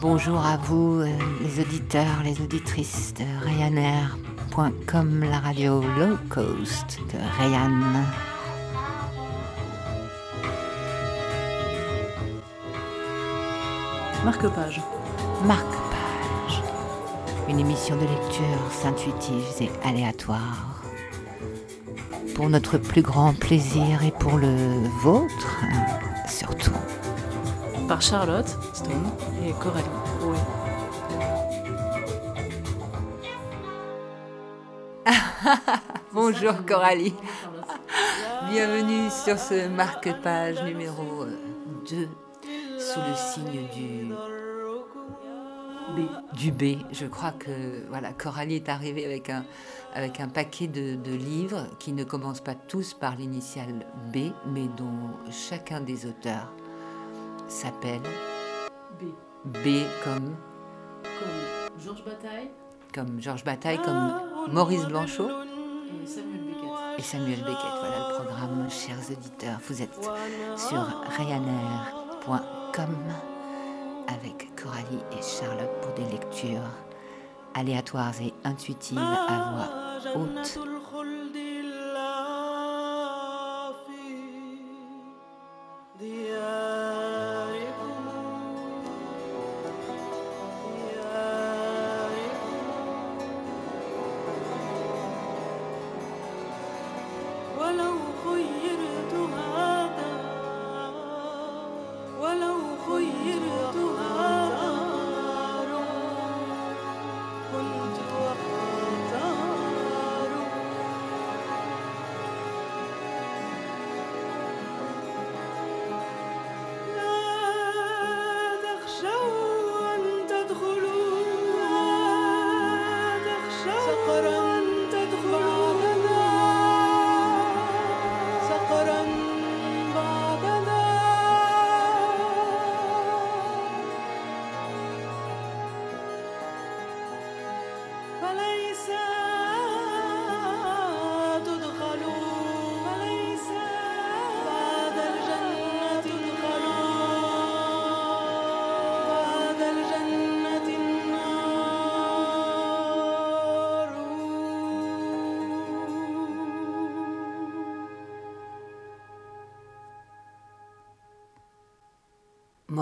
Bonjour à vous, euh, les auditeurs, les auditrices de Ryanair.com, la radio low cost de Ryan. Marque-page. Marque-page. Une émission de lecture intuitive et aléatoire. Pour notre plus grand plaisir et pour le vôtre, surtout. Par Charlotte Stone et Coralie Rouet. Bonjour Coralie. Bienvenue sur ce marque-page numéro 2 sous le signe du B. du B. Je crois que voilà, Coralie est arrivée avec un, avec un paquet de, de livres qui ne commencent pas tous par l'initiale B, mais dont chacun des auteurs s'appelle B. B comme, Comme Georges Bataille comme Georges Bataille, comme Maurice Blanchot et Samuel Beckett. et Samuel Beckett. Voilà le programme, chers auditeurs. Vous êtes sur ryanair.com avec Coralie et Charlotte pour des lectures aléatoires et intuitives à voix haute.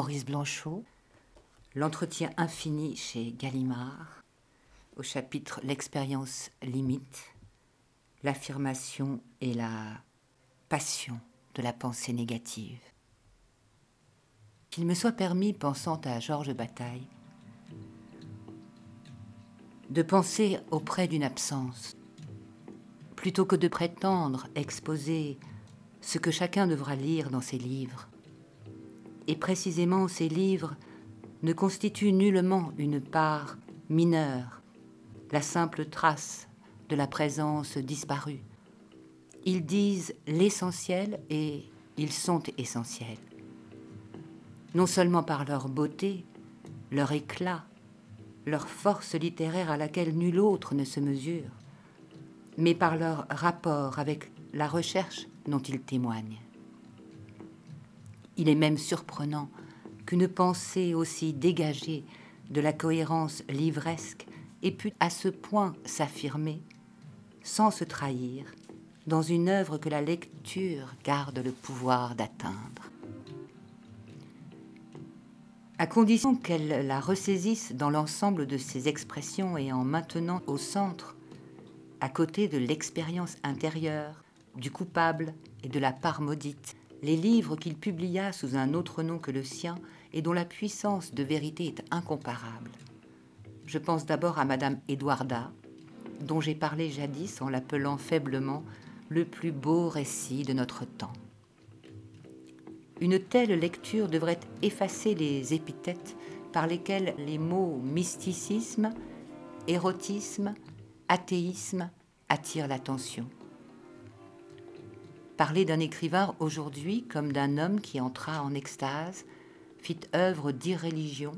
Maurice Blanchot, L'entretien infini chez Gallimard, au chapitre L'expérience limite, l'affirmation et la passion de la pensée négative. Qu'il me soit permis, pensant à Georges Bataille, de penser auprès d'une absence, plutôt que de prétendre exposer ce que chacun devra lire dans ses livres et précisément ces livres ne constituent nullement une part mineure, la simple trace de la présence disparue. Ils disent l'essentiel et ils sont essentiels. Non seulement par leur beauté, leur éclat, leur force littéraire à laquelle nul autre ne se mesure, mais par leur rapport avec la recherche dont ils témoignent. Il est même surprenant qu'une pensée aussi dégagée de la cohérence livresque ait pu à ce point s'affirmer, sans se trahir, dans une œuvre que la lecture garde le pouvoir d'atteindre. À condition qu'elle la ressaisisse dans l'ensemble de ses expressions et en maintenant au centre, à côté de l'expérience intérieure, du coupable et de la part maudite, les livres qu'il publia sous un autre nom que le sien et dont la puissance de vérité est incomparable. Je pense d'abord à Madame Edwarda, dont j'ai parlé jadis en l'appelant faiblement le plus beau récit de notre temps. Une telle lecture devrait effacer les épithètes par lesquelles les mots mysticisme, érotisme, athéisme attirent l'attention. Parler d'un écrivain aujourd'hui comme d'un homme qui entra en extase, fit œuvre d'irréligion,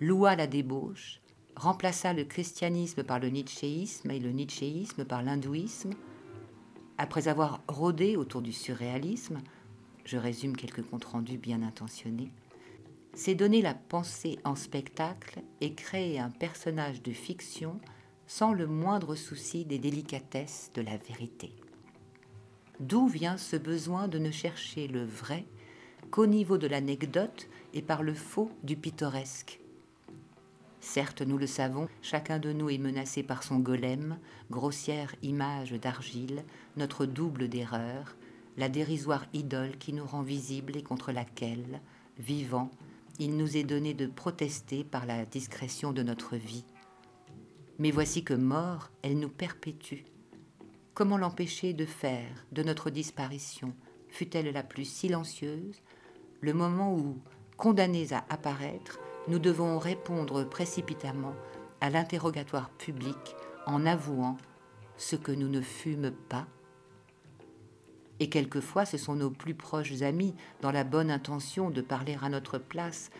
loua la débauche, remplaça le christianisme par le nietzschéisme et le nietzschéisme par l'hindouisme, après avoir rôdé autour du surréalisme, je résume quelques comptes rendus bien intentionnés, c'est donner la pensée en spectacle et créer un personnage de fiction sans le moindre souci des délicatesses de la vérité. D'où vient ce besoin de ne chercher le vrai qu'au niveau de l'anecdote et par le faux du pittoresque? Certes, nous le savons, chacun de nous est menacé par son golem, grossière image d'argile, notre double d'erreur, la dérisoire idole qui nous rend visible et contre laquelle, vivant, il nous est donné de protester par la discrétion de notre vie. Mais voici que mort, elle nous perpétue. Comment l'empêcher de faire de notre disparition, fût-elle la plus silencieuse, le moment où, condamnés à apparaître, nous devons répondre précipitamment à l'interrogatoire public en avouant ce que nous ne fûmes pas. Et quelquefois ce sont nos plus proches amis, dans la bonne intention de parler à notre place,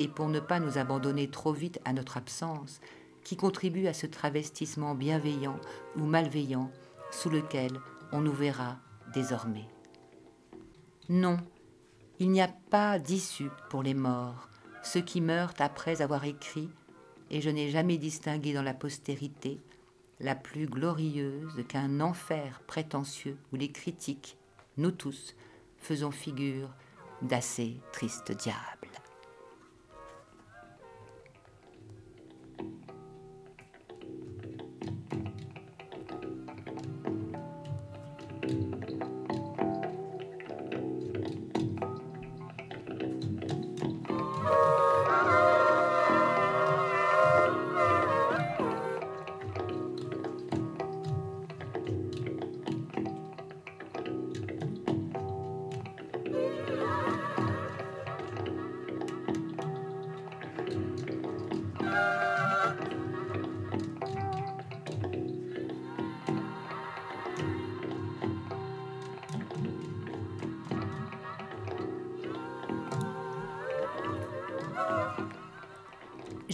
et pour ne pas nous abandonner trop vite à notre absence, qui contribuent à ce travestissement bienveillant ou malveillant sous lequel on nous verra désormais. Non, il n'y a pas d'issue pour les morts, ceux qui meurent après avoir écrit, et je n'ai jamais distingué dans la postérité la plus glorieuse qu'un enfer prétentieux où les critiques nous tous faisons figure d'assez tristes diables.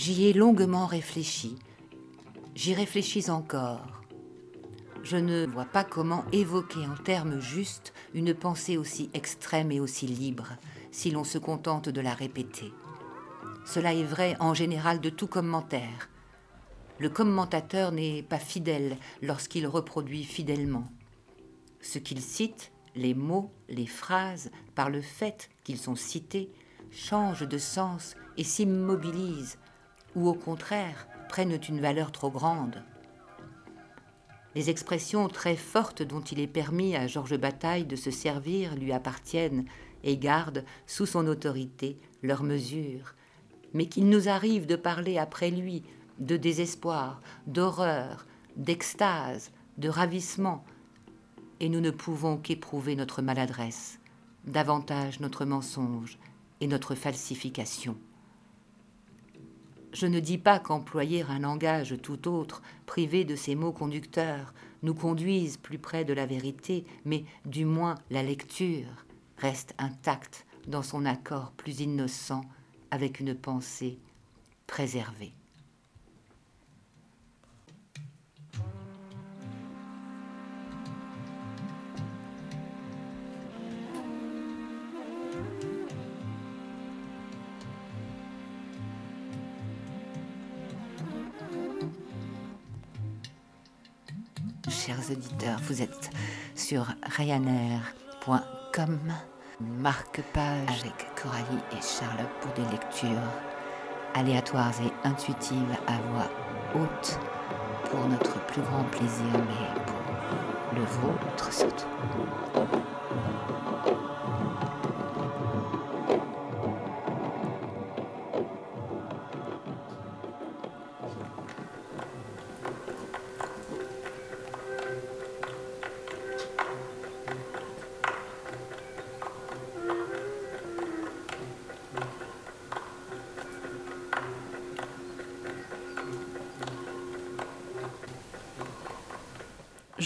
J'y ai longuement réfléchi. J'y réfléchis encore. Je ne vois pas comment évoquer en termes justes une pensée aussi extrême et aussi libre, si l'on se contente de la répéter. Cela est vrai en général de tout commentaire. Le commentateur n'est pas fidèle lorsqu'il reproduit fidèlement. Ce qu'il cite, les mots, les phrases, par le fait qu'ils sont cités, changent de sens et s'immobilisent ou au contraire prennent une valeur trop grande. Les expressions très fortes dont il est permis à Georges Bataille de se servir lui appartiennent et gardent sous son autorité leur mesure, mais qu'il nous arrive de parler après lui de désespoir, d'horreur, d'extase, de ravissement, et nous ne pouvons qu'éprouver notre maladresse, davantage notre mensonge et notre falsification. Je ne dis pas qu'employer un langage tout autre, privé de ces mots conducteurs, nous conduise plus près de la vérité, mais du moins la lecture reste intacte dans son accord plus innocent avec une pensée préservée. Auditeurs, vous êtes sur ryanair.com, marque-page avec Coralie et Charles pour des lectures aléatoires et intuitives à voix haute pour notre plus grand plaisir, mais pour le vôtre surtout.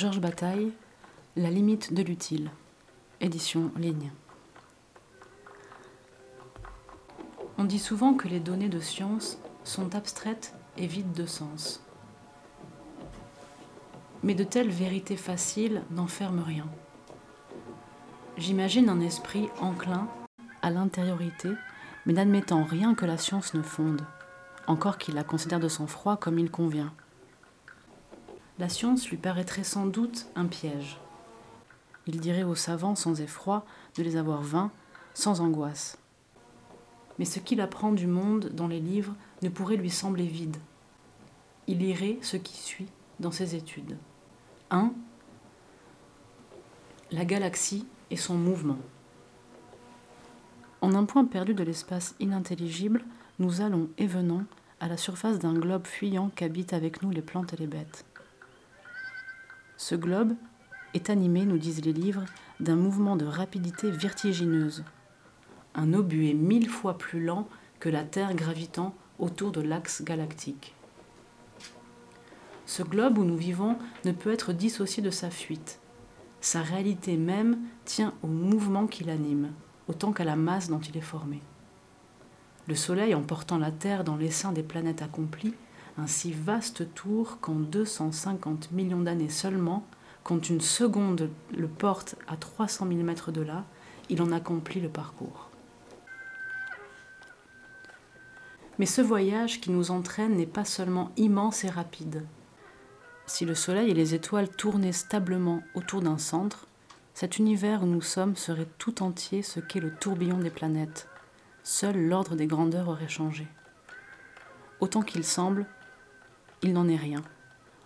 Georges Bataille, La limite de l'utile, édition ligne. On dit souvent que les données de science sont abstraites et vide de sens. Mais de telles vérités faciles n'enferment rien. J'imagine un esprit enclin à l'intériorité, mais n'admettant rien que la science ne fonde, encore qu'il la considère de sang-froid comme il convient. La science lui paraîtrait sans doute un piège. Il dirait aux savants sans effroi de les avoir vains, sans angoisse. Mais ce qu'il apprend du monde dans les livres ne pourrait lui sembler vide. Il lirait ce qui suit dans ses études. 1. La galaxie et son mouvement. En un point perdu de l'espace inintelligible, nous allons et venons à la surface d'un globe fuyant qu'habitent avec nous les plantes et les bêtes. Ce globe est animé, nous disent les livres, d'un mouvement de rapidité vertigineuse. Un obus est mille fois plus lent que la Terre gravitant autour de l'axe galactique. Ce globe où nous vivons ne peut être dissocié de sa fuite. Sa réalité même tient au mouvement qui l'anime, autant qu'à la masse dont il est formé. Le Soleil emportant la Terre dans l'essaim des planètes accomplies, un si vaste tour qu'en 250 millions d'années seulement, quand une seconde le porte à 300 000 mètres de là, il en accomplit le parcours. Mais ce voyage qui nous entraîne n'est pas seulement immense et rapide. Si le Soleil et les étoiles tournaient stablement autour d'un centre, cet univers où nous sommes serait tout entier ce qu'est le tourbillon des planètes. Seul l'ordre des grandeurs aurait changé. Autant qu'il semble, il n'en est rien.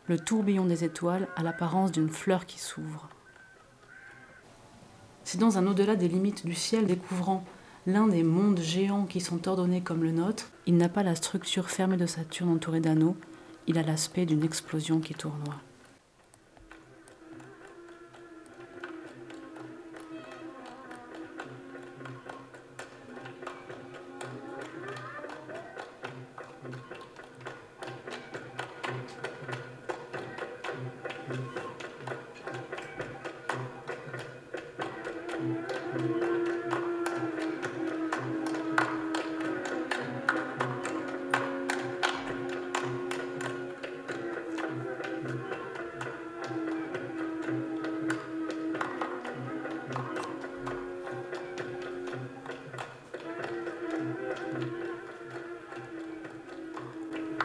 Le tourbillon des étoiles a l'apparence d'une fleur qui s'ouvre. Si dans un au-delà des limites du ciel découvrant l'un des mondes géants qui sont ordonnés comme le nôtre, il n'a pas la structure fermée de Saturne entourée d'anneaux, il a l'aspect d'une explosion qui tournoie.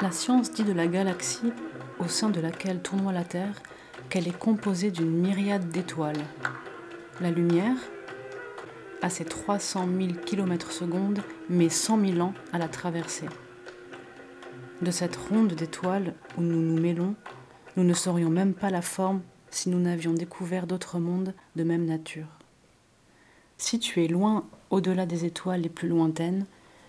La science dit de la galaxie au sein de laquelle tournoie la Terre qu'elle est composée d'une myriade d'étoiles. La lumière, à ses 300 000 km secondes, met 100 000 ans à la traverser. De cette ronde d'étoiles où nous nous mêlons, nous ne saurions même pas la forme si nous n'avions découvert d'autres mondes de même nature. Situés loin au-delà des étoiles les plus lointaines,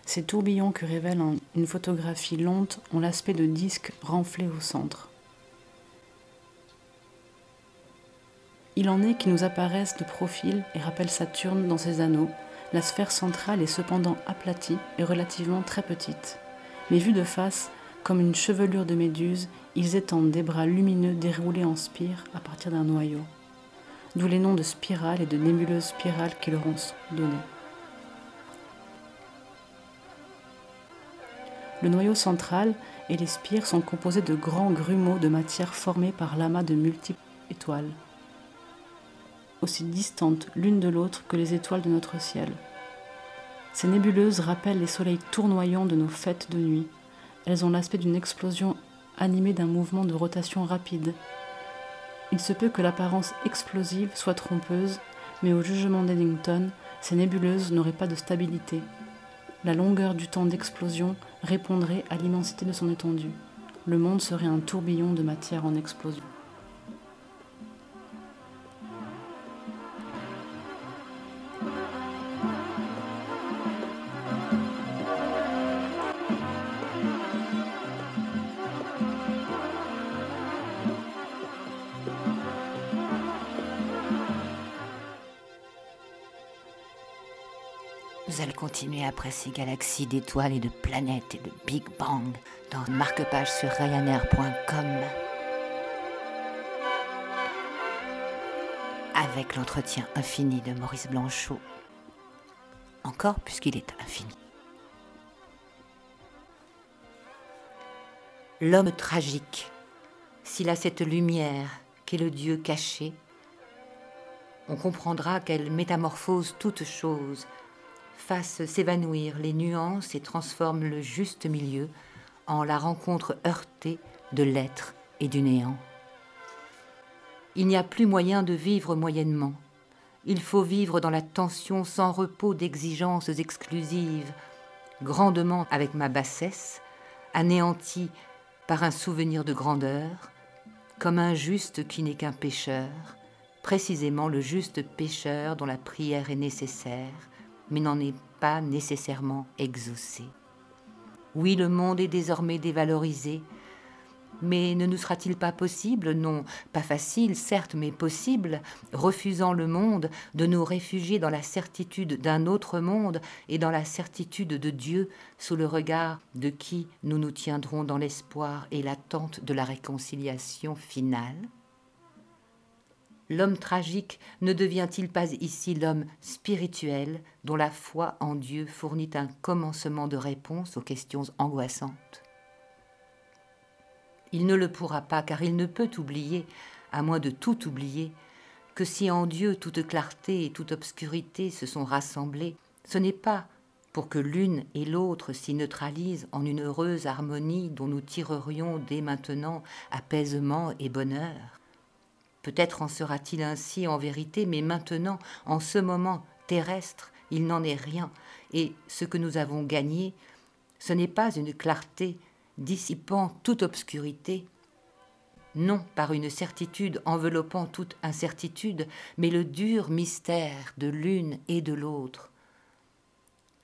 ces tourbillons que révèle une photographie lente ont l'aspect de disques renflés au centre. Il en est qui nous apparaissent de profil et rappellent Saturne dans ses anneaux. La sphère centrale est cependant aplatie et relativement très petite. Mais vus de face, comme une chevelure de méduse, ils étendent des bras lumineux déroulés en spire à partir d'un noyau. D'où les noms de spirale et de nébuleuse spirale qui leur ont donné. Le noyau central et les spires sont composés de grands grumeaux de matière formés par l'amas de multiples étoiles, aussi distantes l'une de l'autre que les étoiles de notre ciel. Ces nébuleuses rappellent les soleils tournoyants de nos fêtes de nuit. Elles ont l'aspect d'une explosion animée d'un mouvement de rotation rapide. Il se peut que l'apparence explosive soit trompeuse, mais au jugement d'Eddington, ces nébuleuses n'auraient pas de stabilité. La longueur du temps d'explosion répondrait à l'immensité de son étendue. Le monde serait un tourbillon de matière en explosion. Après ces galaxies d'étoiles et de planètes et de Big Bang dans marque-page sur Ryanair.com avec l'entretien infini de Maurice Blanchot. Encore puisqu'il est infini. L'homme tragique, s'il a cette lumière qu'est le Dieu caché, on comprendra qu'elle métamorphose toute chose, fasse s'évanouir les nuances et transforme le juste milieu en la rencontre heurtée de l'être et du néant. Il n'y a plus moyen de vivre moyennement. Il faut vivre dans la tension sans repos d'exigences exclusives, grandement avec ma bassesse, anéantie par un souvenir de grandeur, comme un juste qui n'est qu'un pécheur, précisément le juste pécheur dont la prière est nécessaire, mais n'en est pas nécessairement exaucée. Oui, le monde est désormais dévalorisé, mais ne nous sera-t-il pas possible, non pas facile, certes, mais possible, refusant le monde, de nous réfugier dans la certitude d'un autre monde et dans la certitude de Dieu, sous le regard de qui nous nous tiendrons dans l'espoir et l'attente de la réconciliation finale? L'homme tragique ne devient-il pas ici l'homme spirituel dont la foi en Dieu fournit un commencement de réponse aux questions angoissantes? Il ne le pourra pas car il ne peut oublier, à moins de tout oublier, que si en Dieu toute clarté et toute obscurité se sont rassemblées, ce n'est pas pour que l'une et l'autre s'y neutralisent en une heureuse harmonie dont nous tirerions dès maintenant apaisement et bonheur. Peut-être en sera-t-il ainsi en vérité, mais maintenant, en ce moment terrestre, il n'en est rien, et ce que nous avons gagné, ce n'est pas une clarté dissipant toute obscurité, non par une certitude enveloppant toute incertitude, mais le dur mystère de l'une et de l'autre.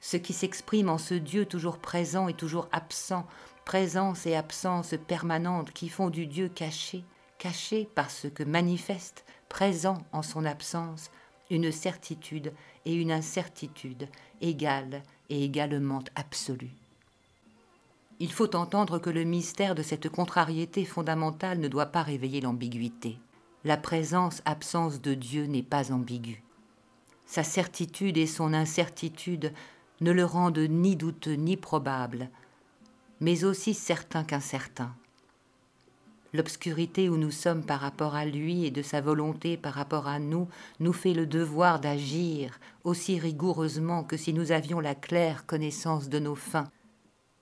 Ce qui s'exprime en ce Dieu toujours présent et toujours absent, présence et absence permanentes qui font du Dieu caché, caché par ce que manifeste, présent en son absence, une certitude et une incertitude égales et également absolues. Il faut entendre que le mystère de cette contrariété fondamentale ne doit pas réveiller l'ambiguïté. La présence-absence de Dieu n'est pas ambiguë. Sa certitude et son incertitude ne le rendent ni douteux ni probable, mais aussi certain qu'incertain l'obscurité où nous sommes par rapport à lui et de sa volonté par rapport à nous nous fait le devoir d'agir aussi rigoureusement que si nous avions la claire connaissance de nos fins.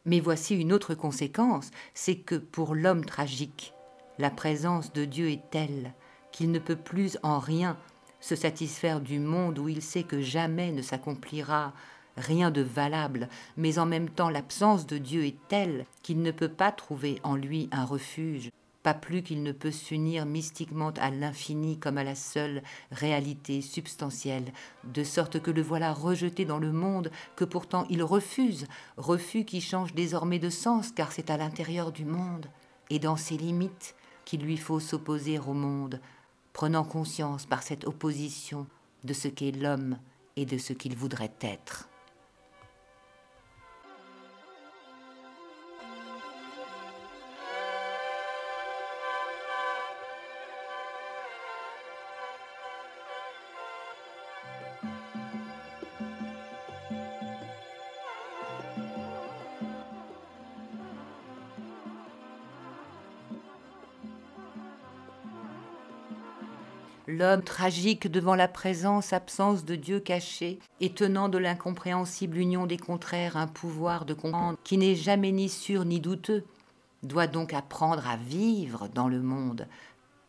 Mais voici une autre conséquence, c'est que pour l'homme tragique, la présence de Dieu est telle qu'il ne peut plus en rien se satisfaire du monde où il sait que jamais ne s'accomplira rien de valable, mais en même temps l'absence de Dieu est telle qu'il ne peut pas trouver en lui un refuge pas plus qu'il ne peut s'unir mystiquement à l'infini comme à la seule réalité substantielle, de sorte que le voilà rejeté dans le monde que pourtant il refuse, refus qui change désormais de sens car c'est à l'intérieur du monde et dans ses limites qu'il lui faut s'opposer au monde, prenant conscience par cette opposition de ce qu'est l'homme et de ce qu'il voudrait être. L'homme tragique devant la présence-absence de Dieu caché, et tenant de l'incompréhensible union des contraires un pouvoir de comprendre qui n'est jamais ni sûr ni douteux, doit donc apprendre à vivre dans le monde,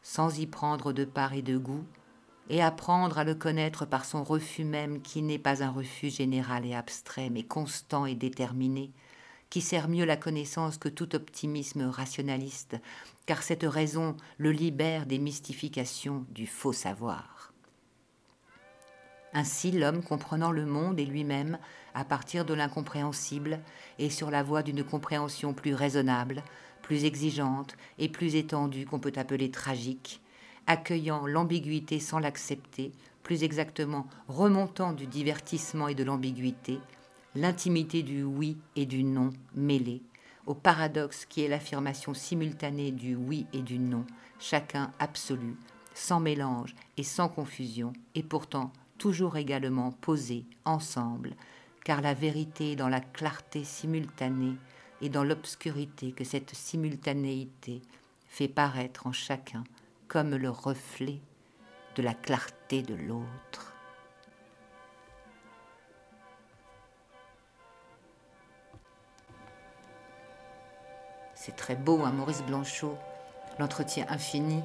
sans y prendre de part et de goût, et apprendre à le connaître par son refus même qui n'est pas un refus général et abstrait, mais constant et déterminé, qui sert mieux la connaissance que tout optimisme rationaliste, car cette raison le libère des mystifications du faux savoir. Ainsi l'homme comprenant le monde et lui-même à partir de l'incompréhensible et sur la voie d'une compréhension plus raisonnable, plus exigeante et plus étendue qu'on peut appeler tragique, accueillant l'ambiguïté sans l'accepter, plus exactement remontant du divertissement et de l'ambiguïté, l'intimité du oui et du non mêlés, au paradoxe qui est l'affirmation simultanée du oui et du non, chacun absolu, sans mélange et sans confusion, et pourtant toujours également posés ensemble, car la vérité dans la clarté simultanée et dans l'obscurité que cette simultanéité fait paraître en chacun comme le reflet de la clarté de l'autre. C'est très beau, hein, Maurice Blanchot, l'entretien infini.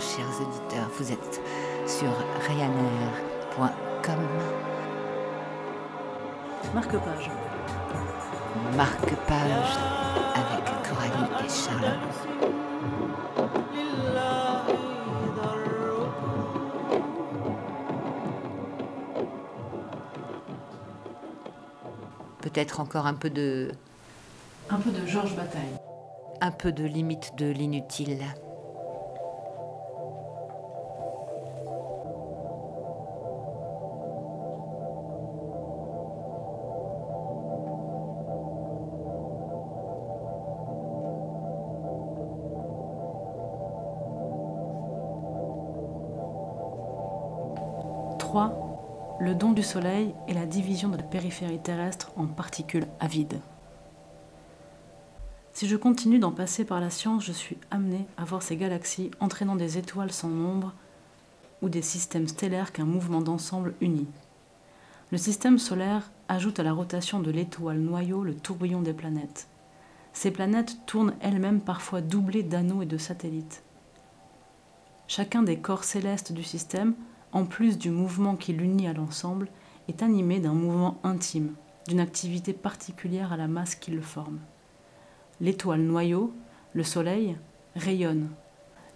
Chers auditeurs, vous êtes sur ryanair.com. Marque-page. Marque-page avec Coralie et Charles. Peut-être encore un peu de, Un peu de Georges Bataille. un peu de limite de l'inutile. Le don du Soleil et la division de la périphérie terrestre en particules avides. Si je continue d'en passer par la science, je suis amené à voir ces galaxies entraînant des étoiles sans nombre ou des systèmes stellaires qu'un mouvement d'ensemble unit. Le système solaire ajoute à la rotation de l'étoile noyau le tourbillon des planètes. Ces planètes tournent elles-mêmes parfois doublées d'anneaux et de satellites. Chacun des corps célestes du système, en plus du mouvement qui l'unit à l'ensemble, est animé d'un mouvement intime, d'une activité particulière à la masse qui le forme. L'étoile noyau, le Soleil, rayonne.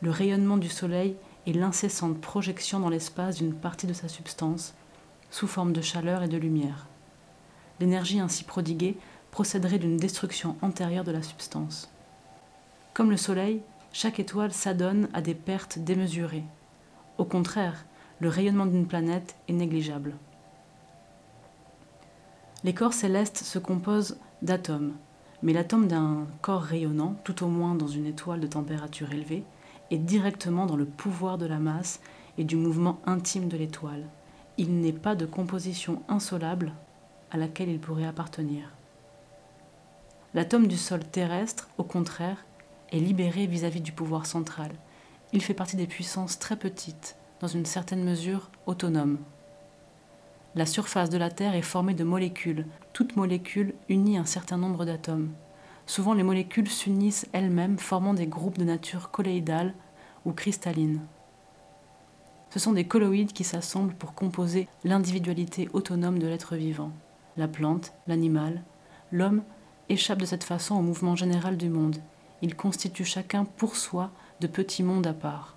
Le rayonnement du Soleil est l'incessante projection dans l'espace d'une partie de sa substance, sous forme de chaleur et de lumière. L'énergie ainsi prodiguée procéderait d'une destruction antérieure de la substance. Comme le Soleil, chaque étoile s'adonne à des pertes démesurées. Au contraire, le rayonnement d'une planète est négligeable. Les corps célestes se composent d'atomes, mais l'atome d'un corps rayonnant, tout au moins dans une étoile de température élevée, est directement dans le pouvoir de la masse et du mouvement intime de l'étoile. Il n'est pas de composition insolable à laquelle il pourrait appartenir. L'atome du sol terrestre, au contraire, est libéré vis-à-vis du pouvoir central. Il fait partie des puissances très petites, dans une certaine mesure autonomes. La surface de la Terre est formée de molécules. Toute molécule unit un certain nombre d'atomes. Souvent, les molécules s'unissent elles-mêmes, formant des groupes de nature colloïdale ou cristalline. Ce sont des colloïdes qui s'assemblent pour composer l'individualité autonome de l'être vivant. La plante, l'animal, l'homme échappent de cette façon au mouvement général du monde. Ils constituent chacun pour soi de petits mondes à part.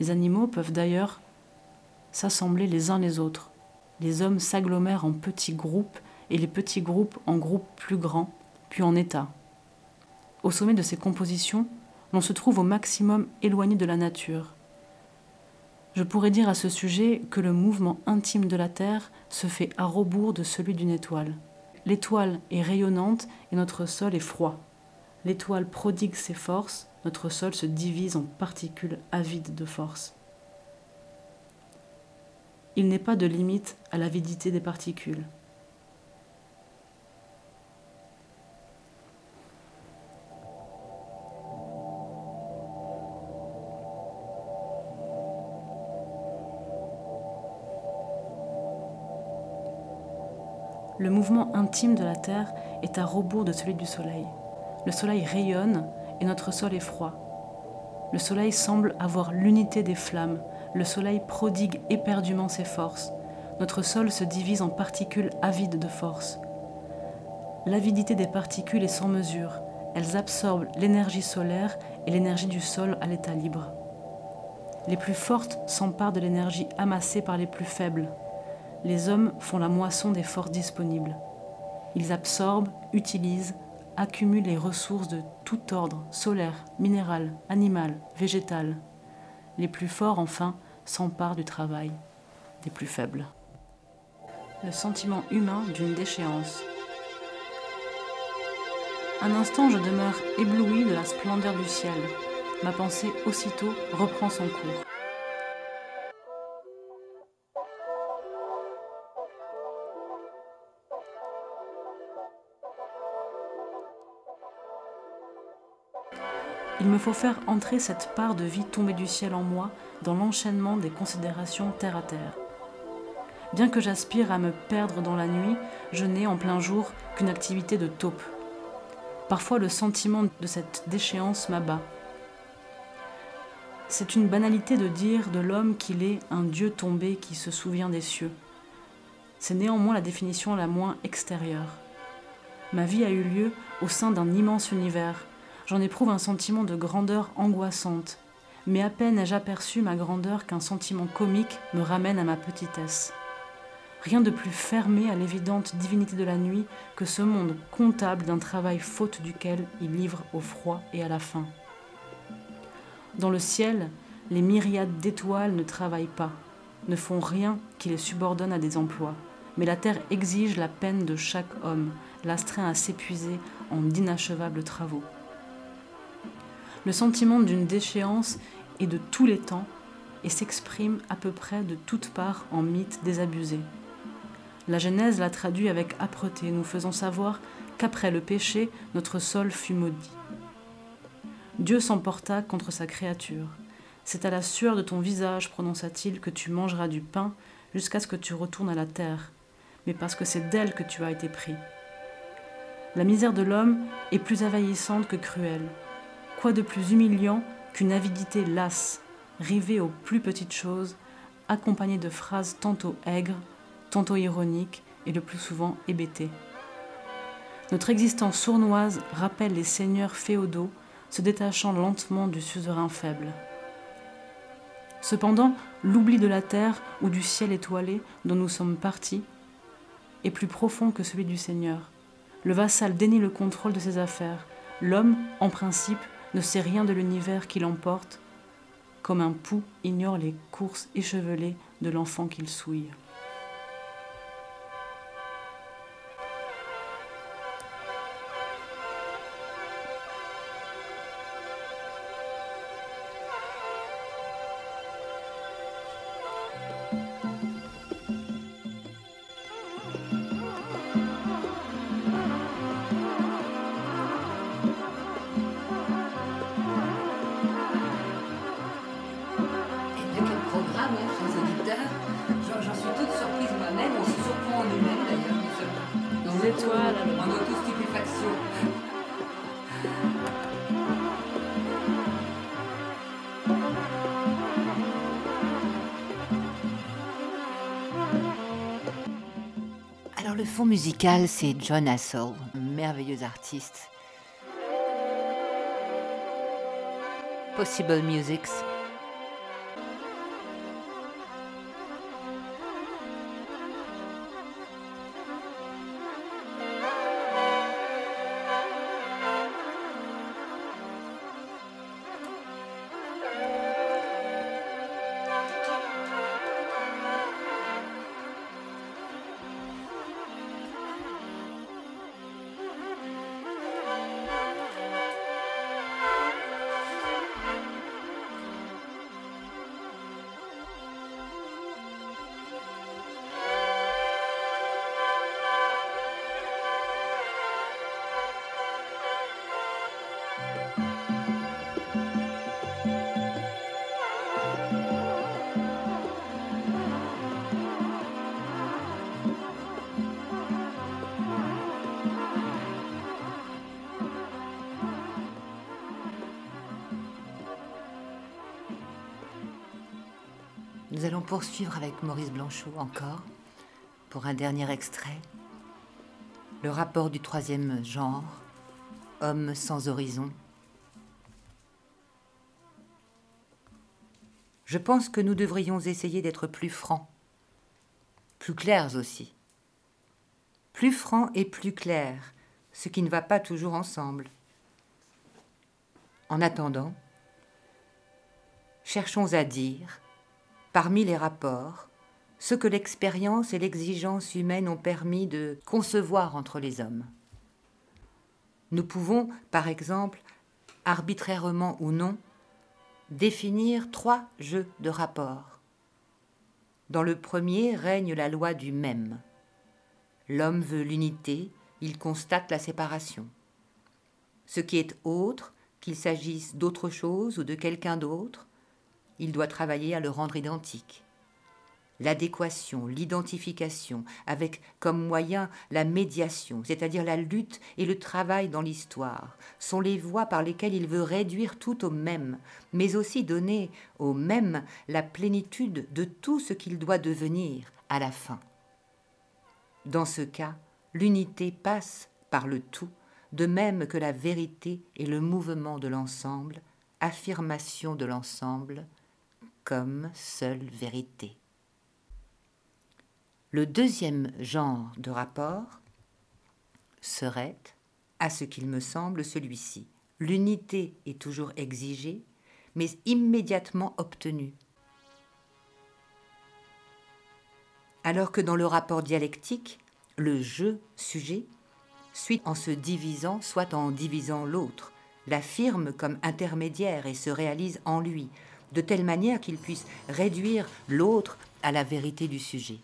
Les animaux peuvent d'ailleurs s'assembler les uns les autres. Les hommes s'agglomèrent en petits groupes et les petits groupes en groupes plus grands, puis en États. Au sommet de ces compositions, l'on se trouve au maximum éloigné de la nature. Je pourrais dire à ce sujet que le mouvement intime de la Terre se fait à rebours de celui d'une étoile. L'étoile est rayonnante et notre sol est froid. L'étoile prodigue ses forces, notre sol se divise en particules avides de force. Il n'est pas de limite à l'avidité des particules. Le mouvement intime de la Terre est à rebours de celui du Soleil. Le Soleil rayonne et notre sol est froid. Le Soleil semble avoir l'unité des flammes. Le Soleil prodigue éperdument ses forces. Notre sol se divise en particules avides de force. L'avidité des particules est sans mesure. Elles absorbent l'énergie solaire et l'énergie du sol à l'état libre. Les plus fortes s'emparent de l'énergie amassée par les plus faibles. Les hommes font la moisson des forces disponibles. Ils absorbent, utilisent, accumulent les ressources de tout ordre, solaire, minéral, animal, végétal. Les plus forts, enfin, s'emparent du travail des plus faibles. Le sentiment humain d'une déchéance. Un instant, je demeure ébloui de la splendeur du ciel. Ma pensée aussitôt reprend son cours. Il me faut faire entrer cette part de vie tombée du ciel en moi dans l'enchaînement des considérations terre à terre. Bien que j'aspire à me perdre dans la nuit, je n'ai en plein jour qu'une activité de taupe. Parfois le sentiment de cette déchéance m'abat. C'est une banalité de dire de l'homme qu'il est un Dieu tombé qui se souvient des cieux. C'est néanmoins la définition la moins extérieure. Ma vie a eu lieu au sein d'un immense univers. J'en éprouve un sentiment de grandeur angoissante, mais à peine ai-je aperçu ma grandeur qu'un sentiment comique me ramène à ma petitesse. Rien de plus fermé à l'évidente divinité de la nuit que ce monde comptable d'un travail faute duquel il livre au froid et à la faim. Dans le ciel, les myriades d'étoiles ne travaillent pas, ne font rien qui les subordonne à des emplois, mais la terre exige la peine de chaque homme, l'astreint à s'épuiser en d'inachevables travaux. Le sentiment d'une déchéance est de tous les temps et s'exprime à peu près de toutes parts en mythes désabusés. La Genèse l'a traduit avec âpreté, nous faisant savoir qu'après le péché, notre sol fut maudit. Dieu s'emporta contre sa créature. C'est à la sueur de ton visage, prononça-t-il, que tu mangeras du pain jusqu'à ce que tu retournes à la terre, mais parce que c'est d'elle que tu as été pris. La misère de l'homme est plus avahissante que cruelle. Quoi de plus humiliant qu'une avidité lasse, rivée aux plus petites choses, accompagnée de phrases tantôt aigres, tantôt ironiques et le plus souvent hébétées. Notre existence sournoise rappelle les seigneurs féodaux se détachant lentement du suzerain faible. Cependant, l'oubli de la terre ou du ciel étoilé dont nous sommes partis est plus profond que celui du Seigneur. Le vassal dénie le contrôle de ses affaires. L'homme, en principe, ne sait rien de l'univers qui l'emporte, comme un pou ignore les courses échevelées de l'enfant qu'il souille. Musical, c'est John Hassell, merveilleux artiste. Possible Musics. Poursuivre avec Maurice Blanchot encore pour un dernier extrait. Le rapport du troisième genre, homme sans horizon. Je pense que nous devrions essayer d'être plus francs, plus clairs aussi. Plus francs et plus clairs, ce qui ne va pas toujours ensemble. En attendant, cherchons à dire, parmi les rapports, ce que l'expérience et l'exigence humaine ont permis de concevoir entre les hommes. Nous pouvons, par exemple, arbitrairement ou non, définir trois jeux de rapports. Dans le premier règne la loi du même. L'homme veut l'unité, il constate la séparation. Ce qui est autre qu'il s'agisse d'autre chose ou de quelqu'un d'autre, il doit travailler à le rendre identique. L'adéquation, l'identification, avec comme moyen la médiation, c'est-à-dire la lutte et le travail dans l'histoire, sont les voies par lesquelles il veut réduire tout au même, mais aussi donner au même la plénitude de tout ce qu'il doit devenir à la fin. Dans ce cas, l'unité passe par le tout, de même que la vérité est le mouvement de l'ensemble, affirmation de l'ensemble, comme seule vérité. Le deuxième genre de rapport serait, à ce qu'il me semble, celui-ci. L'unité est toujours exigée, mais immédiatement obtenue. Alors que dans le rapport dialectique, le je-sujet suit en se divisant, soit en divisant l'autre, l'affirme comme intermédiaire et se réalise en lui, de telle manière qu'il puisse réduire l'autre à la vérité du sujet.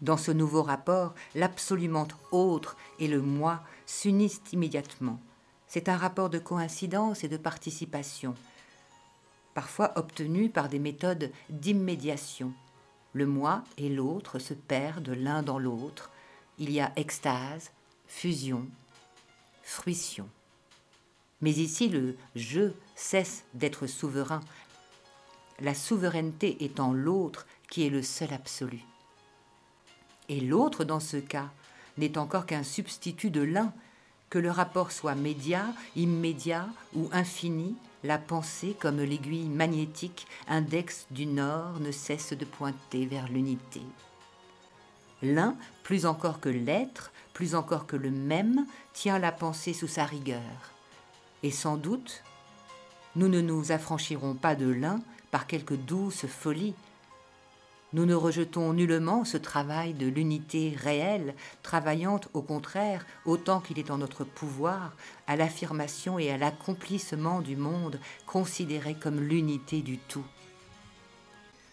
Dans ce nouveau rapport, l'absolument autre et le moi s'unissent immédiatement. C'est un rapport de coïncidence et de participation, parfois obtenu par des méthodes d'immédiation. Le moi et l'autre se perdent l'un dans l'autre. Il y a extase, fusion, fruition. Mais ici, le je cesse d'être souverain, la souveraineté étant l'autre qui est le seul absolu. Et l'autre, dans ce cas, n'est encore qu'un substitut de l'un, que le rapport soit média, immédiat ou infini, la pensée, comme l'aiguille magnétique, index du nord, ne cesse de pointer vers l'unité. L'un, plus encore que l'être, plus encore que le même, tient la pensée sous sa rigueur. Et sans doute, nous ne nous affranchirons pas de l'un par quelque douce folie. Nous ne rejetons nullement ce travail de l'unité réelle, travaillant au contraire, autant qu'il est en notre pouvoir, à l'affirmation et à l'accomplissement du monde considéré comme l'unité du tout.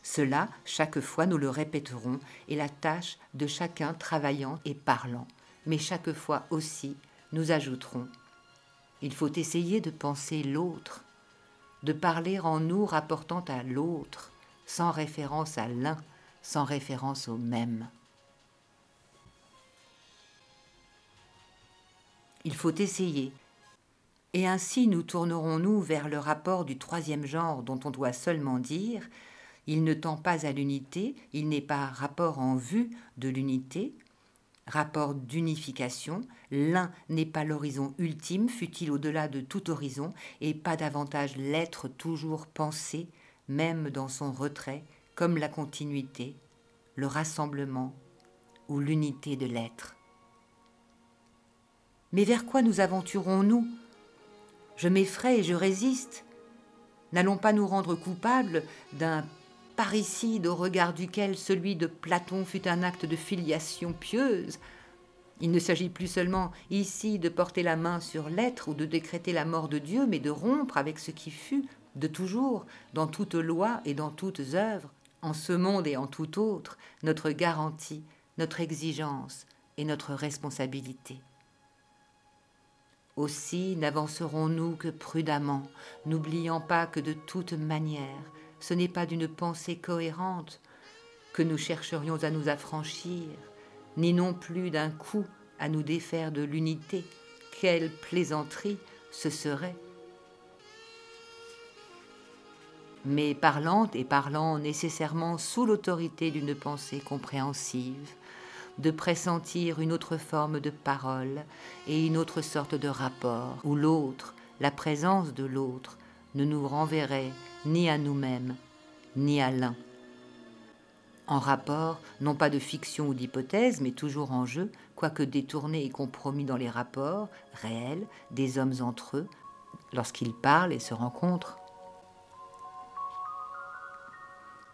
Cela, chaque fois, nous le répéterons, est la tâche de chacun travaillant et parlant. Mais chaque fois aussi, nous ajouterons il faut essayer de penser l'autre, de parler en nous rapportant à l'autre, sans référence à l'un, sans référence au même. Il faut essayer. Et ainsi nous tournerons-nous vers le rapport du troisième genre dont on doit seulement dire il ne tend pas à l'unité, il n'est pas rapport en vue de l'unité, rapport d'unification, l'un n'est pas l'horizon ultime, fut-il au-delà de tout horizon, et pas davantage l'être toujours pensé, même dans son retrait, comme la continuité, le rassemblement ou l'unité de l'être. Mais vers quoi nous aventurons-nous? Je m'effraie et je résiste. N'allons pas nous rendre coupables d'un parricide au regard duquel celui de Platon fut un acte de filiation pieuse. Il ne s'agit plus seulement ici de porter la main sur l'être ou de décréter la mort de Dieu, mais de rompre avec ce qui fut, de toujours, dans toute loi et dans toutes œuvres, en ce monde et en tout autre, notre garantie, notre exigence et notre responsabilité. Aussi n'avancerons-nous que prudemment, n'oubliant pas que de toute manière, ce n'est pas d'une pensée cohérente que nous chercherions à nous affranchir, ni non plus d'un coup à nous défaire de l'unité. Quelle plaisanterie ce serait mais parlant et parlant nécessairement sous l'autorité d'une pensée compréhensive, de pressentir une autre forme de parole et une autre sorte de rapport, où l'autre, la présence de l'autre, ne nous renverrait ni à nous-mêmes, ni à l'un. En rapport, non pas de fiction ou d'hypothèse, mais toujours en jeu, quoique détourné et compromis dans les rapports réels des hommes entre eux, lorsqu'ils parlent et se rencontrent.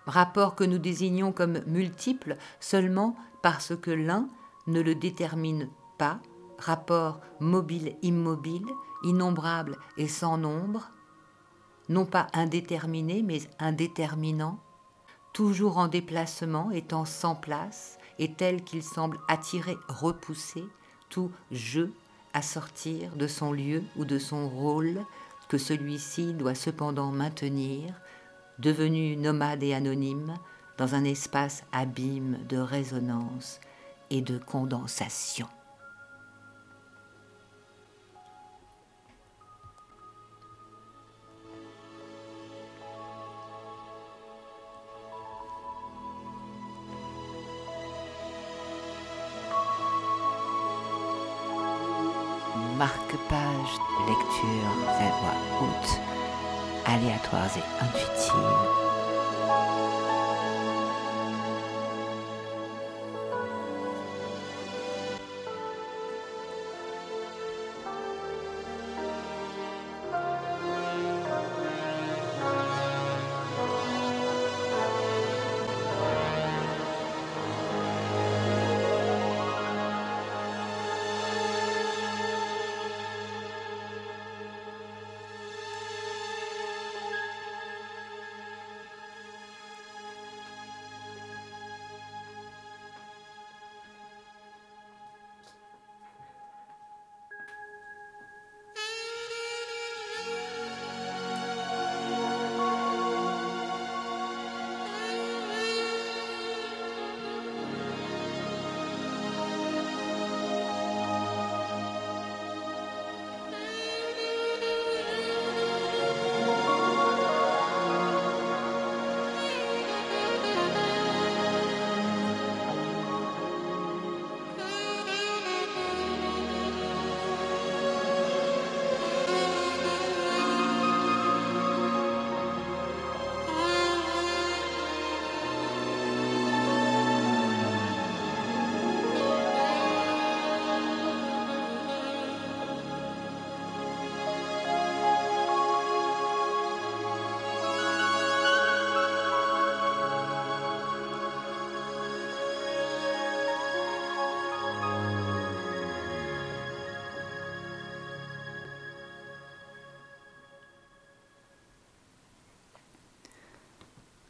Rapport que nous désignons comme multiple seulement parce que l'un ne le détermine pas, rapport mobile-immobile, innombrable et sans nombre, non pas indéterminé, mais indéterminant, toujours en déplacement, étant sans place, et tel qu'il semble attirer, repousser tout je à sortir de son lieu ou de son rôle, que celui-ci doit cependant maintenir, devenu nomade et anonyme, dans un espace abîme de résonance et de condensation.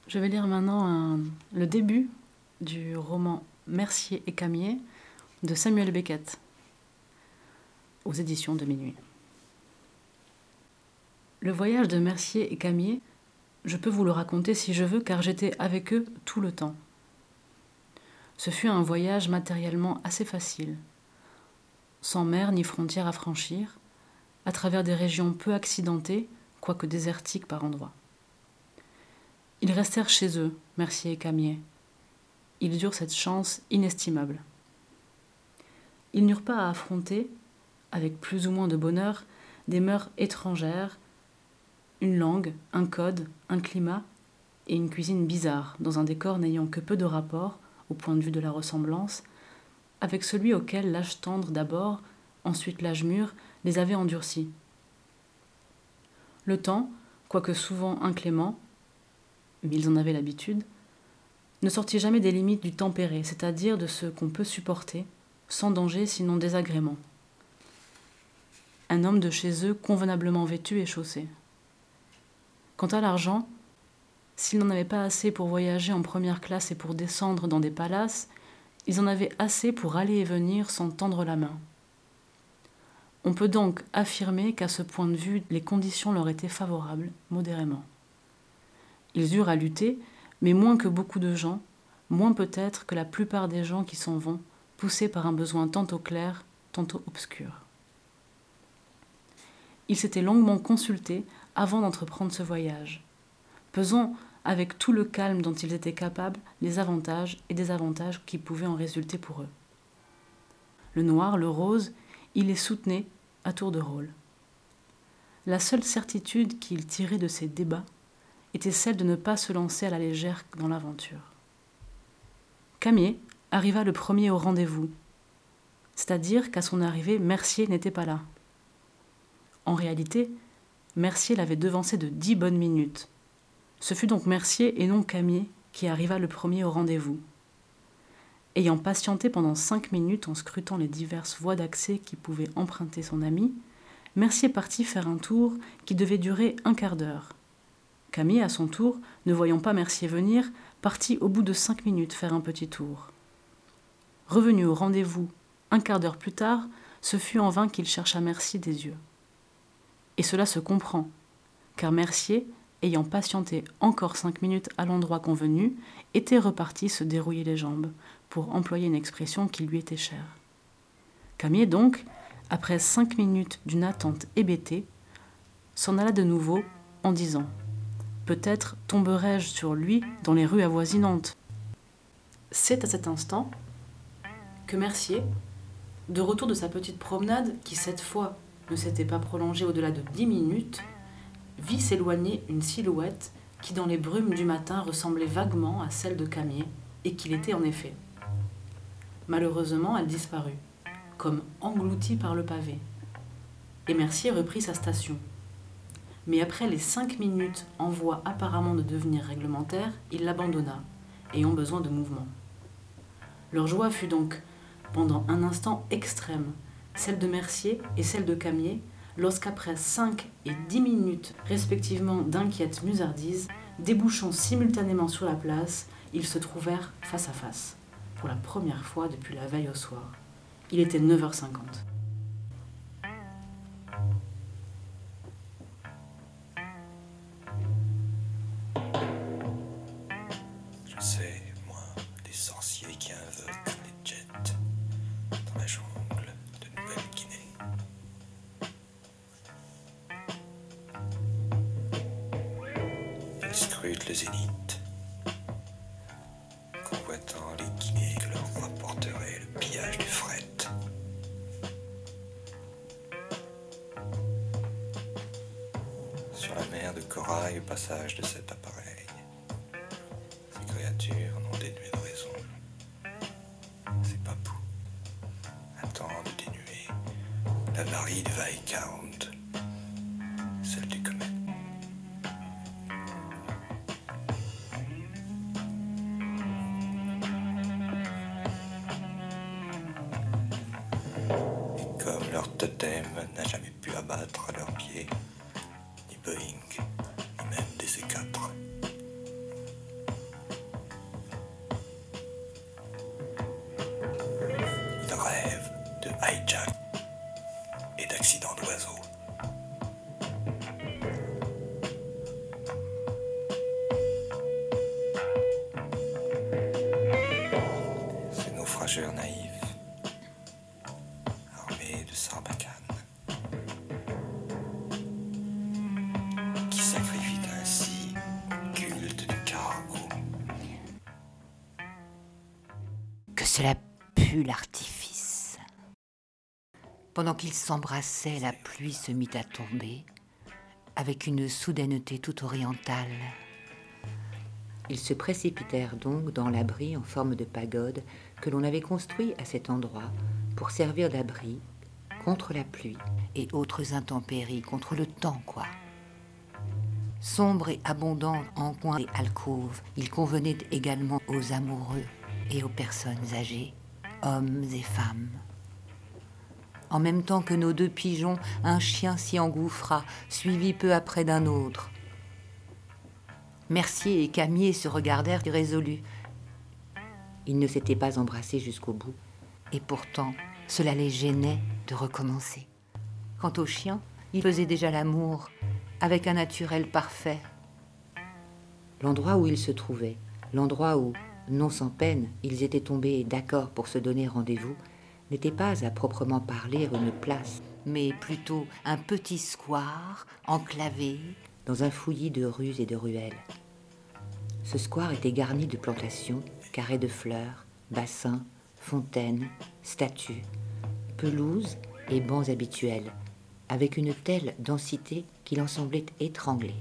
Je vais lire maintenant le début du roman Mercier et Camier de Samuel Beckett aux éditions de Minuit. Le voyage de Mercier et Camier, je peux vous le raconter si je veux car j'étais avec eux tout le temps. Ce fut un voyage matériellement assez facile, sans mer ni frontières à franchir, à travers des régions peu accidentées, quoique désertiques par endroits. Ils restèrent chez eux, Mercier et Camier. Ils eurent cette chance inestimable. Ils n'eurent pas à affronter, avec plus ou moins de bonheur, des mœurs étrangères, une langue, un code, un climat et une cuisine bizarre, dans un décor n'ayant que peu de rapport, au point de vue de la ressemblance, avec celui auquel l'âge tendre d'abord, ensuite l'âge mûr, les avait endurcis. Le temps, quoique souvent inclément, ils en avaient l'habitude, ne sortit jamais des limites du tempéré, c'est-à-dire de ce qu'on peut supporter, sans danger sinon désagrément. Un homme de chez eux convenablement vêtu et chaussé. Quant à l'argent, s'ils n'en avaient pas assez pour voyager en première classe et pour descendre dans des palaces, ils en avaient assez pour aller et venir sans tendre la main. On peut donc affirmer qu'à ce point de vue, les conditions leur étaient favorables, modérément. Ils eurent à lutter, mais moins que beaucoup de gens, moins peut-être que la plupart des gens qui s'en vont, poussés par un besoin tantôt clair, tantôt obscur. Ils s'étaient longuement consultés avant d'entreprendre ce voyage, pesant avec tout le calme dont ils étaient capables les avantages et désavantages qui pouvaient en résulter pour eux. Le noir, le rose, ils les soutenaient à tour de rôle. La seule certitude qu'ils tiraient de ces débats était celle de ne pas se lancer à la légère dans l'aventure. Camier arriva le premier au rendez-vous, c'est-à-dire qu'à son arrivée, Mercier n'était pas là. En réalité, Mercier l'avait devancé de dix bonnes minutes. Ce fut donc Mercier et non Camier qui arriva le premier au rendez-vous. Ayant patienté pendant cinq minutes en scrutant les diverses voies d'accès qui pouvaient emprunter son ami, Mercier partit faire un tour qui devait durer un quart d'heure. Camille, à son tour, ne voyant pas Mercier venir, partit au bout de cinq minutes faire un petit tour. Revenu au rendez-vous un quart d'heure plus tard, ce fut en vain qu'il chercha Mercier des yeux. Et cela se comprend, car Mercier, ayant patienté encore cinq minutes à l'endroit convenu, était reparti se dérouiller les jambes, pour employer une expression qui lui était chère. Camier donc, après cinq minutes d'une attente hébétée, s'en alla de nouveau en disant Peut-être tomberai-je sur lui dans les rues avoisinantes. C'est à cet instant que Mercier, de retour de sa petite promenade, qui cette fois ne s'était pas prolongée au-delà de dix minutes, vit s'éloigner une silhouette qui, dans les brumes du matin, ressemblait vaguement à celle de Camier, et qu'il était en effet. Malheureusement, elle disparut, comme engloutie par le pavé. Et Mercier reprit sa station. Mais après les cinq minutes en voie apparemment de devenir réglementaire, il l'abandonna, ayant besoin de mouvement. Leur joie fut donc, pendant un instant extrême, celle de Mercier et celle de Camier, lorsqu'après cinq et dix minutes respectivement d'inquiètes musardises, débouchant simultanément sur la place, ils se trouvèrent face à face, pour la première fois depuis la veille au soir. Il était 9h50. Ils scrutent le zénith, l'artifice. Pendant qu'ils s'embrassaient, la pluie se mit à tomber avec une soudaineté tout orientale. Ils se précipitèrent donc dans l'abri en forme de pagode que l'on avait construit à cet endroit pour servir d'abri contre la pluie et autres intempéries, contre le temps, quoi. Sombre et abondant en coins et alcôves, il convenait également aux amoureux et aux personnes âgées, hommes et femmes. En même temps que nos deux pigeons, un chien s'y engouffra, suivi peu après d'un autre. Mercier et Camier se regardèrent irrésolus. Ils ne s'étaient pas embrassés jusqu'au bout, et pourtant cela les gênait de recommencer. Quant au chien, il faisait déjà l'amour, avec un naturel parfait. L'endroit où ils se trouvaient, l'endroit où, non sans peine, ils étaient tombés d'accord pour se donner rendez-vous, n'était pas à proprement parler une place, mais plutôt un petit square enclavé dans un fouillis de rues et de ruelles. Ce square était garni de plantations, carrés de fleurs, bassins, fontaines, statues, pelouses et bancs habituels, avec une telle densité qu'il en semblait étranglé.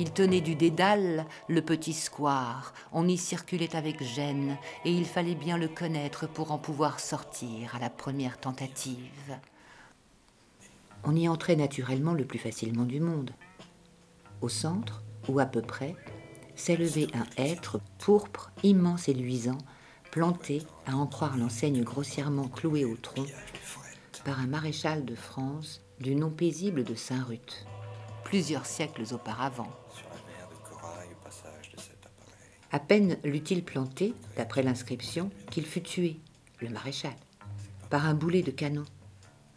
Il tenait du dédale, le petit square. On y circulait avec gêne, et il fallait bien le connaître pour en pouvoir sortir à la première tentative. On y entrait naturellement le plus facilement du monde. Au centre, ou à peu près, s'élevait un hêtre pourpre, immense et luisant, planté, à en croire l'enseigne grossièrement clouée au tronc, par un maréchal de France du nom paisible de Saint-Ruth, plusieurs siècles auparavant. Sur la mer de corail au passage de cet appareil. À peine l'eut-il planté, d'après l'inscription, qu'il fut tué, le maréchal, par un boulet de canon.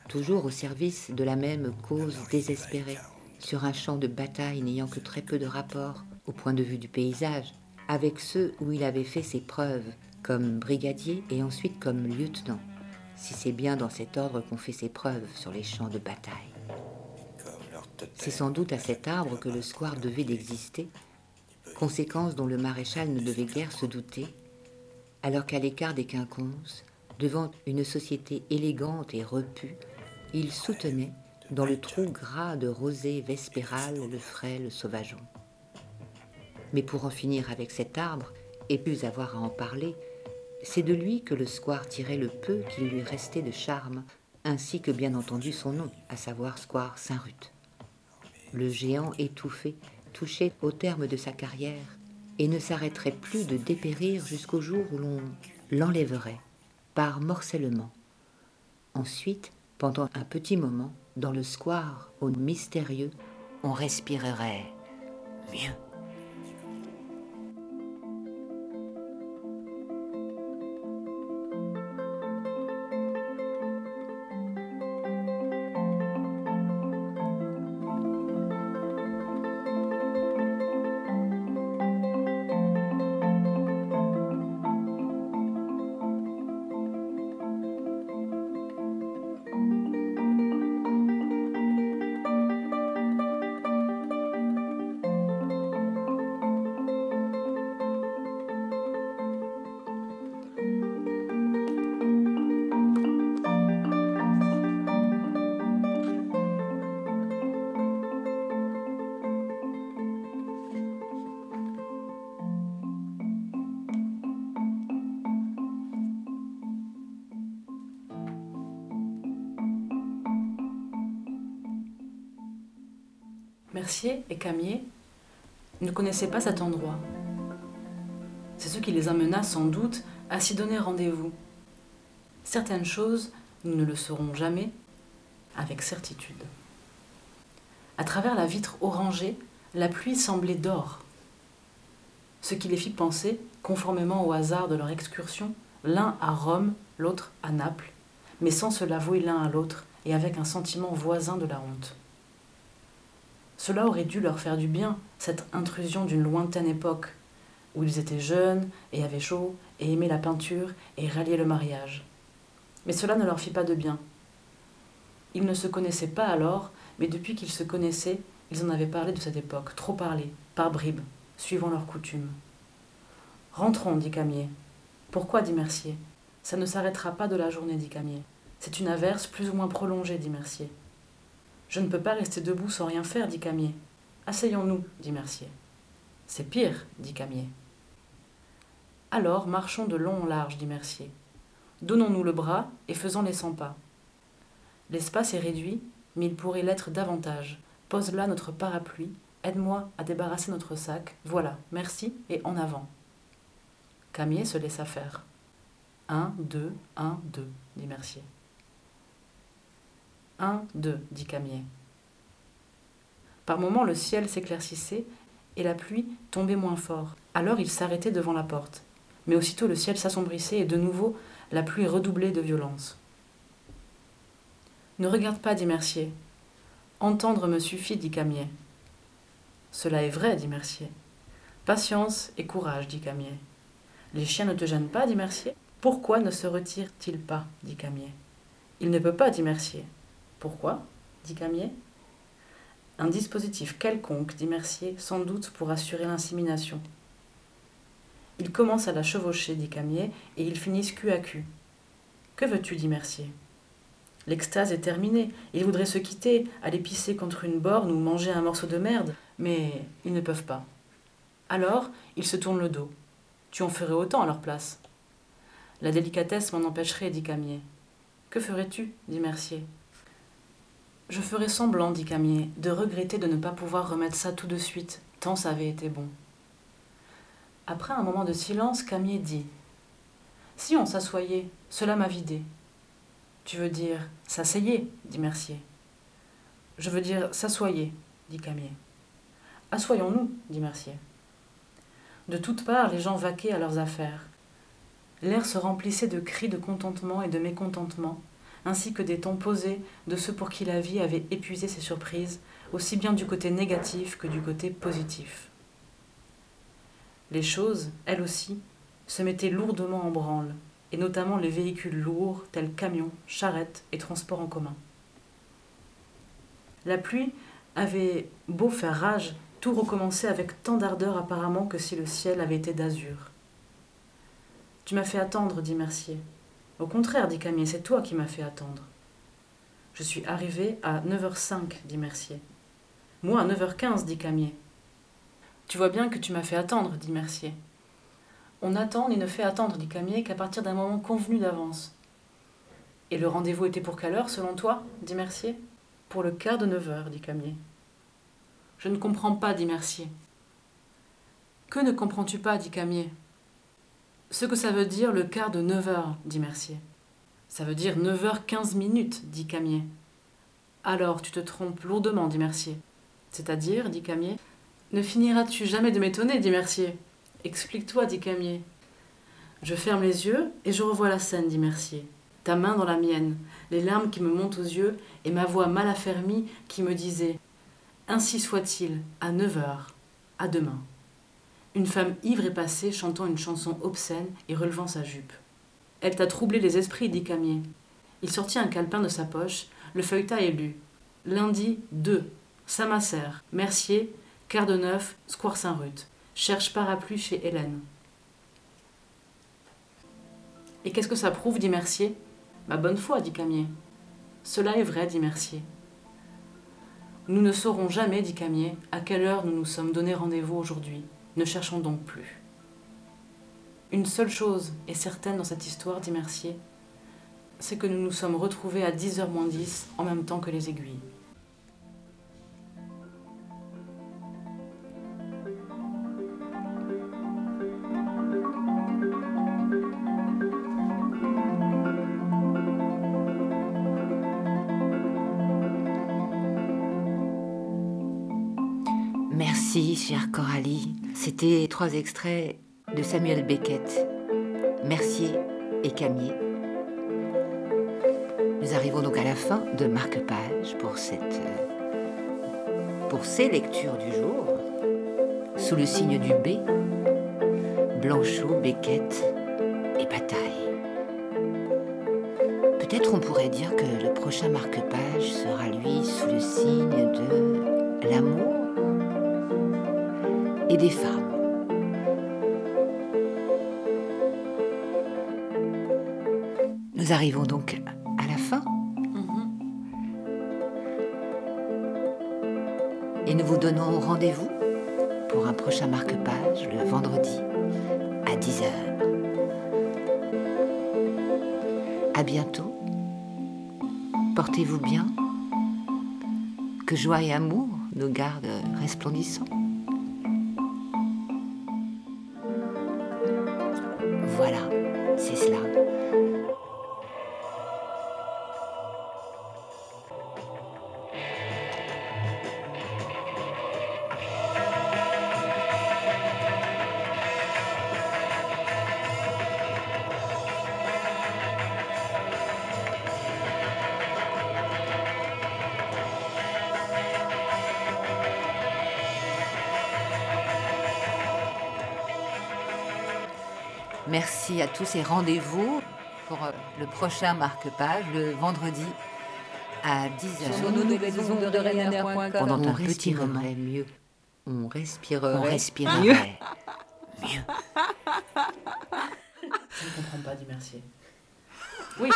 toujours au service de la même cause désespérée, sur un champ de bataille n'ayant que très peu de rapport, au point de vue du paysage, avec ceux où il avait fait ses preuves, comme brigadier et ensuite comme lieutenant, si c'est bien dans cet ordre qu'on fait ses preuves sur les champs de bataille. C'est sans doute à cet arbre que le square devait d'exister, conséquence dont le maréchal ne devait guère se douter, alors qu'à l'écart des quinconces, devant une société élégante et repue, il soutenait, dans le trou gras de rosée vespérale, le frêle sauvageon. Mais pour en finir avec cet arbre, et plus avoir à en parler, c'est de lui que le square tirait le peu qu'il lui restait de charme, ainsi que bien entendu son nom, à savoir Square Saint-Ruth. Le géant étouffé touchait au terme de sa carrière et ne s'arrêterait plus de dépérir jusqu'au jour où l'on l'enlèverait par morcellement. Ensuite, pendant un petit moment, dans le square au mystérieux, on respirerait mieux. Et Camier ne connaissaient pas cet endroit. C'est ce qui les amena sans doute à s'y donner rendez-vous. Certaines choses, nous ne le saurons jamais avec certitude. À travers la vitre orangée, la pluie semblait d'or, ce qui les fit penser, conformément au hasard de leur excursion, l'un à Rome, l'autre à Naples, mais sans se l'avouer l'un à l'autre et avec un sentiment voisin de la honte. Cela aurait dû leur faire du bien, cette intrusion d'une lointaine époque, où ils étaient jeunes et avaient chaud et aimaient la peinture et ralliaient le mariage. Mais cela ne leur fit pas de bien. Ils ne se connaissaient pas alors, mais depuis qu'ils se connaissaient, ils en avaient parlé de cette époque, trop parlé, par bribes, suivant leurs coutumes. Rentrons, dit Camier. Pourquoi? dit Mercier. Ça ne s'arrêtera pas de la journée, dit Camier. C'est une averse plus ou moins prolongée, dit Mercier. Je ne peux pas rester debout sans rien faire, dit Camier. Asseyons-nous, dit Mercier. C'est pire, dit Camier. Alors marchons de long en large, dit Mercier. Donnons-nous le bras et faisons les cent pas. L'espace est réduit, mais il pourrait l'être davantage. Pose là notre parapluie, aide-moi à débarrasser notre sac. Voilà, merci, et en avant. Camier se laissa faire. Un, deux, un, deux, dit Mercier. Un, deux, dit Camier. Par moments, le ciel s'éclaircissait et la pluie tombait moins fort. Alors il s'arrêtait devant la porte. Mais aussitôt le ciel s'assombrissait et de nouveau la pluie redoublait de violence. Ne regarde pas, dit Mercier. Entendre me suffit, dit Camier. Cela est vrai, dit Mercier. Patience et courage, dit Camier. Les chiens ne te gênent pas, dit Mercier. Pourquoi ne se retire-t-il pas, dit Camier. Il ne peut pas, dit Mercier. Pourquoi dit Camier. Un dispositif quelconque, dit Mercier, sans doute pour assurer l'insémination. Il commence à la chevaucher, dit Camier, et ils finissent cul à cul. Que veux-tu dit Mercier. L'extase est terminée. Ils voudraient se quitter, aller pisser contre une borne ou manger un morceau de merde, mais ils ne peuvent pas. Alors, ils se tournent le dos. Tu en ferais autant à leur place. La délicatesse m'en empêcherait, dit Camier. Que ferais-tu dit Mercier. Je ferais semblant, dit Camier, de regretter de ne pas pouvoir remettre ça tout de suite, tant ça avait été bon. Après un moment de silence, Camier dit Si on s'assoyait, cela m'a vidé. Tu veux dire s'asseyez, dit Mercier. Je veux dire s'assoyez, dit Camier. Assoyons-nous, dit Mercier. De toutes parts, les gens vaquaient à leurs affaires. L'air se remplissait de cris de contentement et de mécontentement, ainsi que des tons posés de ceux pour qui la vie avait épuisé ses surprises, aussi bien du côté négatif que du côté positif. Les choses, elles aussi, se mettaient lourdement en branle, et notamment les véhicules lourds tels camions, charrettes et transports en commun. La pluie avait beau faire rage, tout recommençait avec tant d'ardeur apparemment que si le ciel avait été d'azur. Tu m'as fait attendre, dit Mercier. Au contraire, dit Camille, c'est toi qui m'as fait attendre. Je suis arrivé à 9h05, dit Mercier. Moi, à 9h15, dit Camier. Tu vois bien que tu m'as fait attendre, dit Mercier. On n'attend ni ne fait attendre, dit Camier, qu'à partir d'un moment convenu d'avance. Et le rendez-vous était pour quelle heure, selon toi dit Mercier? Pour le quart de neuf heures, dit Camier. Je ne comprends pas, dit Mercier. Que ne comprends-tu pas, dit Camier. Ce que ça veut dire le quart de neuf heures, dit Mercier. Ça veut dire neuf heures quinze minutes, dit Camier. Alors tu te trompes lourdement, dit Mercier. C'est-à-dire, dit Camier, ne finiras-tu jamais de m'étonner, dit Mercier. Explique-toi, dit Camier. Je ferme les yeux et je revois la scène, dit Mercier. Ta main dans la mienne, les larmes qui me montent aux yeux et ma voix mal affermie qui me disait Ainsi soit-il, à neuf heures, à demain. Une femme ivre est passée chantant une chanson obscène et relevant sa jupe. Elle t'a troublé les esprits, dit Camier. Il sortit un calepin de sa poche, le feuilleta et lut. Lundi 2. Saint-Macaire, Mercier, quart de neuf, Square Saint-Ruth. Cherche parapluie chez Hélène. Et qu'est-ce que ça prouve, dit Mercier? Ma bonne foi, dit Camier. Cela est vrai, dit Mercier. Nous ne saurons jamais, dit Camier, à quelle heure nous nous sommes donné rendez-vous aujourd'hui. Ne cherchons donc plus. Une seule chose est certaine dans cette histoire, dit Mercier, c'est que nous nous sommes retrouvés à 10h moins 10 en même temps que les aiguilles. Merci, chère Coralie. C'était trois extraits de Samuel Beckett, Mercier et Camier. Nous arrivons donc à la fin de Marque-Page pour cette euh, pour ces lectures du jour. Sous le signe du B, Blanchot, Beckett et Bataille. Peut-être on pourrait dire que le prochain marque-page sera lui sous le signe de et des femmes. Nous arrivons donc à la fin et nous vous donnons rendez-vous pour un prochain marque-page le vendredi à 10h. À bientôt. Portez-vous bien. Que joie et amour nous gardent resplendissants. Merci à tous et rendez-vous pour euh, le prochain marque-page le vendredi à 10h. Sur nos nouvelles ondes de Ryanair.com. Pendant On un petit moment mieux. On respirerait, On respirerait mieux. mieux. Je ne comprends pas, dit Mercier. Oui.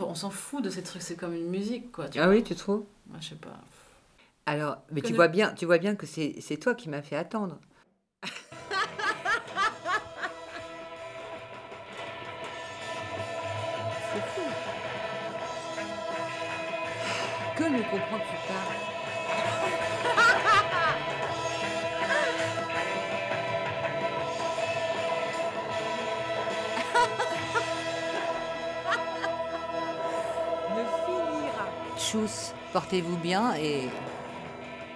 On s'en fout de ces trucs, c'est comme une musique, quoi. tu Ah vois. oui, tu trouves? Moi, je sais pas. Alors, mais Que tu ne- vois bien, tu vois bien que c'est c'est toi qui m'as fait attendre. Que ne comprends-tu pas Ne finira. Tchuss, portez-vous bien et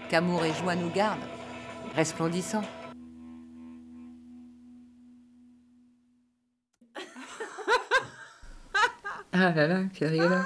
qu'amour et joie nous gardent, resplendissants. Ah là là, c'est rigolo.